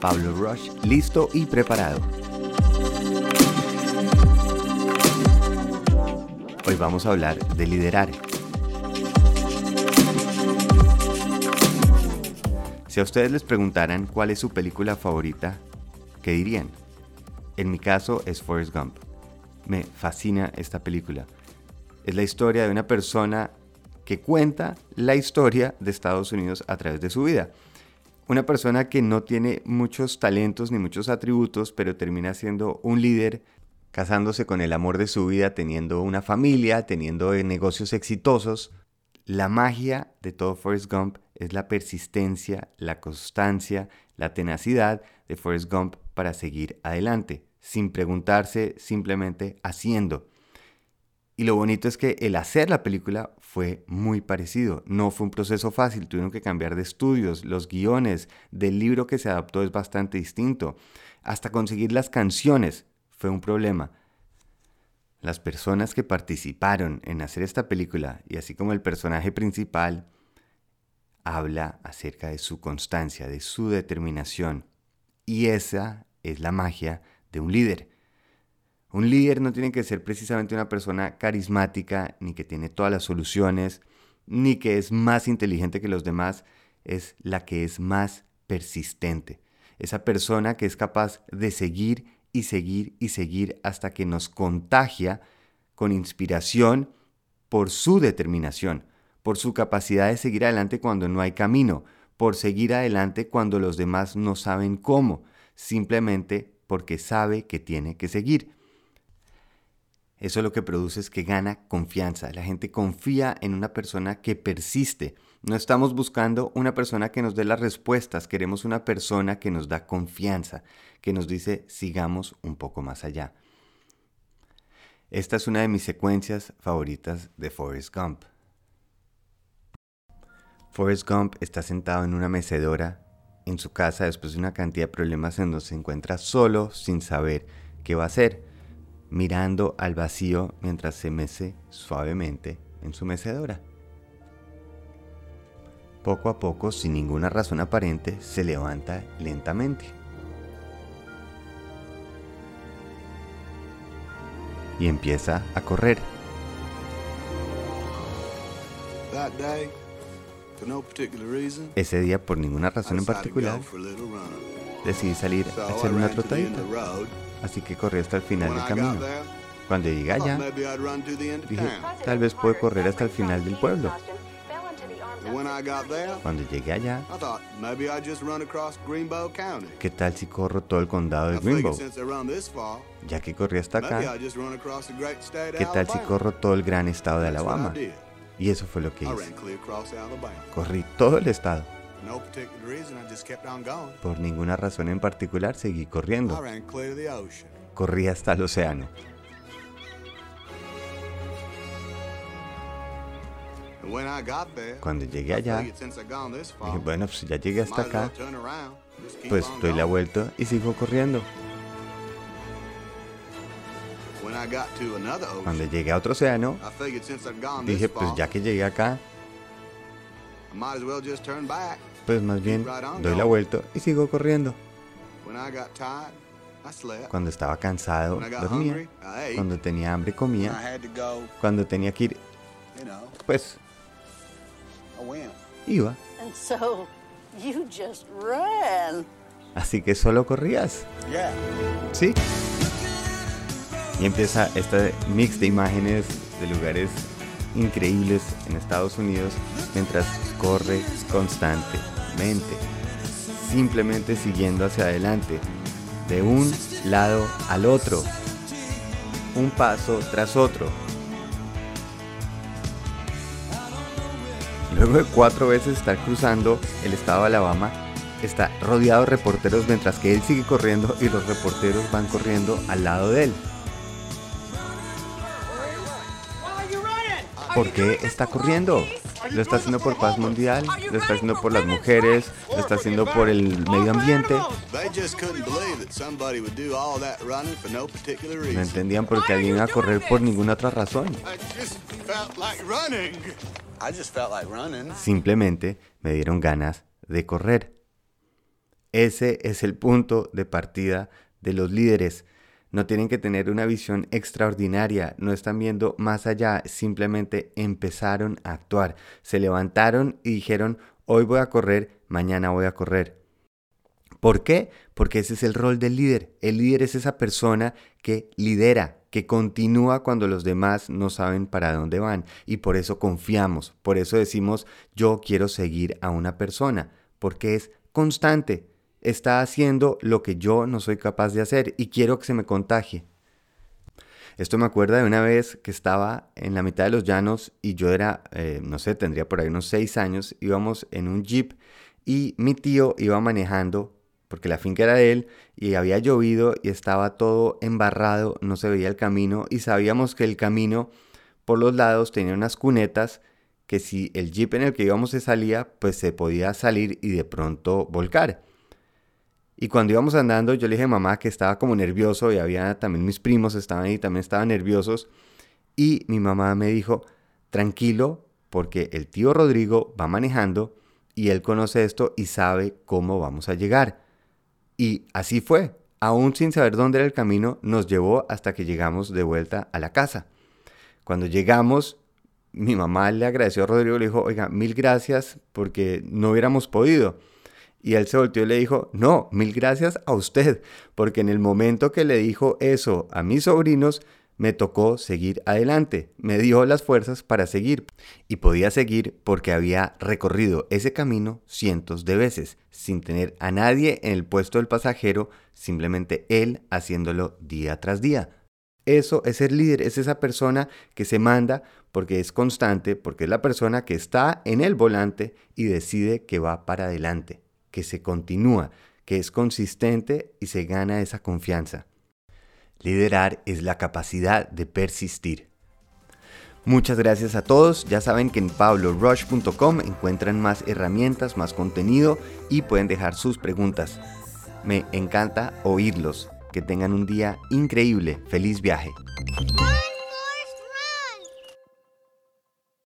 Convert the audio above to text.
Pablo Rush, listo y preparado. Hoy vamos a hablar de liderar. Si a ustedes les preguntaran cuál es su película favorita, ¿qué dirían? En mi caso es Forrest Gump. Me fascina esta película. Es la historia de una persona que cuenta la historia de Estados Unidos a través de su vida. Una persona que no tiene muchos talentos ni muchos atributos, pero termina siendo un líder, casándose con el amor de su vida, teniendo una familia, teniendo negocios exitosos. La magia de todo Forrest Gump es la persistencia, la constancia, la tenacidad de Forrest Gump para seguir adelante, sin preguntarse, simplemente haciendo. Y lo bonito es que el hacer la película fue muy parecido. No fue un proceso fácil, tuvieron que cambiar de estudios, los guiones del libro que se adaptó es bastante distinto. Hasta conseguir las canciones fue un problema. Las personas que participaron en hacer esta película, y así como el personaje principal, habla acerca de su constancia, de su determinación. Y esa es la magia de un líder. Un líder no tiene que ser precisamente una persona carismática, ni que tiene todas las soluciones, ni que es más inteligente que los demás, es la que es más persistente. Esa persona que es capaz de seguir y seguir y seguir hasta que nos contagia con inspiración por su determinación por su capacidad de seguir adelante cuando no hay camino, por seguir adelante cuando los demás no saben cómo, simplemente porque sabe que tiene que seguir. Eso lo que produce es que gana confianza. La gente confía en una persona que persiste. No estamos buscando una persona que nos dé las respuestas, queremos una persona que nos da confianza, que nos dice sigamos un poco más allá. Esta es una de mis secuencias favoritas de Forrest Gump. Forrest Gump está sentado en una mecedora en su casa después de una cantidad de problemas en donde se encuentra solo sin saber qué va a hacer, mirando al vacío mientras se mece suavemente en su mecedora. Poco a poco, sin ninguna razón aparente, se levanta lentamente. Y empieza a correr. Ese día, por ninguna razón en particular, decidí salir a hacer una trotadita. Así que corrí hasta el final del camino. Cuando llegué allá, dije, tal vez puedo correr hasta el final del pueblo. Cuando llegué allá, ¿qué tal si corro todo el condado de Greenbow? Ya que corrí hasta acá, ¿qué tal si corro todo el gran estado de Alabama? Y eso fue lo que hice. Corrí todo el estado. Por ninguna razón en particular seguí corriendo. Corrí hasta el océano. Cuando llegué allá, dije, bueno, pues ya llegué hasta acá, pues doy la vuelta y sigo corriendo. Cuando llegué a otro océano, dije, pues ya que llegué acá, pues más bien doy la vuelta y sigo corriendo. Cuando estaba cansado, dormía. Cuando tenía hambre, comía. Cuando tenía que ir, pues iba. Así que solo corrías. Sí. Y empieza este mix de imágenes de lugares increíbles en Estados Unidos mientras corre constantemente, simplemente siguiendo hacia adelante, de un lado al otro, un paso tras otro. Luego de cuatro veces estar cruzando el estado de Alabama, está rodeado de reporteros mientras que él sigue corriendo y los reporteros van corriendo al lado de él. ¿Por qué está corriendo? Lo está haciendo por paz mundial, lo está haciendo por las mujeres, lo está haciendo por el medio ambiente. No entendían por qué alguien iba a correr por ninguna otra razón. Simplemente me dieron ganas de correr. Ese es el punto de partida de los líderes. No tienen que tener una visión extraordinaria, no están viendo más allá, simplemente empezaron a actuar. Se levantaron y dijeron, hoy voy a correr, mañana voy a correr. ¿Por qué? Porque ese es el rol del líder. El líder es esa persona que lidera, que continúa cuando los demás no saben para dónde van. Y por eso confiamos, por eso decimos yo quiero seguir a una persona, porque es constante, está haciendo lo que yo no soy capaz de hacer y quiero que se me contagie. Esto me acuerda de una vez que estaba en la mitad de los llanos y yo era, eh, no sé, tendría por ahí unos seis años, íbamos en un jeep y mi tío iba manejando porque la finca era de él y había llovido y estaba todo embarrado, no se veía el camino y sabíamos que el camino por los lados tenía unas cunetas que si el jeep en el que íbamos se salía, pues se podía salir y de pronto volcar. Y cuando íbamos andando, yo le dije a mamá que estaba como nervioso y había también mis primos estaban ahí, también estaban nerviosos. Y mi mamá me dijo, tranquilo, porque el tío Rodrigo va manejando y él conoce esto y sabe cómo vamos a llegar. Y así fue. Aún sin saber dónde era el camino, nos llevó hasta que llegamos de vuelta a la casa. Cuando llegamos, mi mamá le agradeció a Rodrigo le dijo, oiga, mil gracias porque no hubiéramos podido. Y él se volteó y le dijo, no, mil gracias a usted, porque en el momento que le dijo eso a mis sobrinos, me tocó seguir adelante, me dio las fuerzas para seguir y podía seguir porque había recorrido ese camino cientos de veces sin tener a nadie en el puesto del pasajero, simplemente él haciéndolo día tras día. Eso es ser líder, es esa persona que se manda porque es constante, porque es la persona que está en el volante y decide que va para adelante, que se continúa, que es consistente y se gana esa confianza. Liderar es la capacidad de persistir. Muchas gracias a todos. Ya saben que en pablorush.com encuentran más herramientas, más contenido y pueden dejar sus preguntas. Me encanta oírlos. Que tengan un día increíble. Feliz viaje.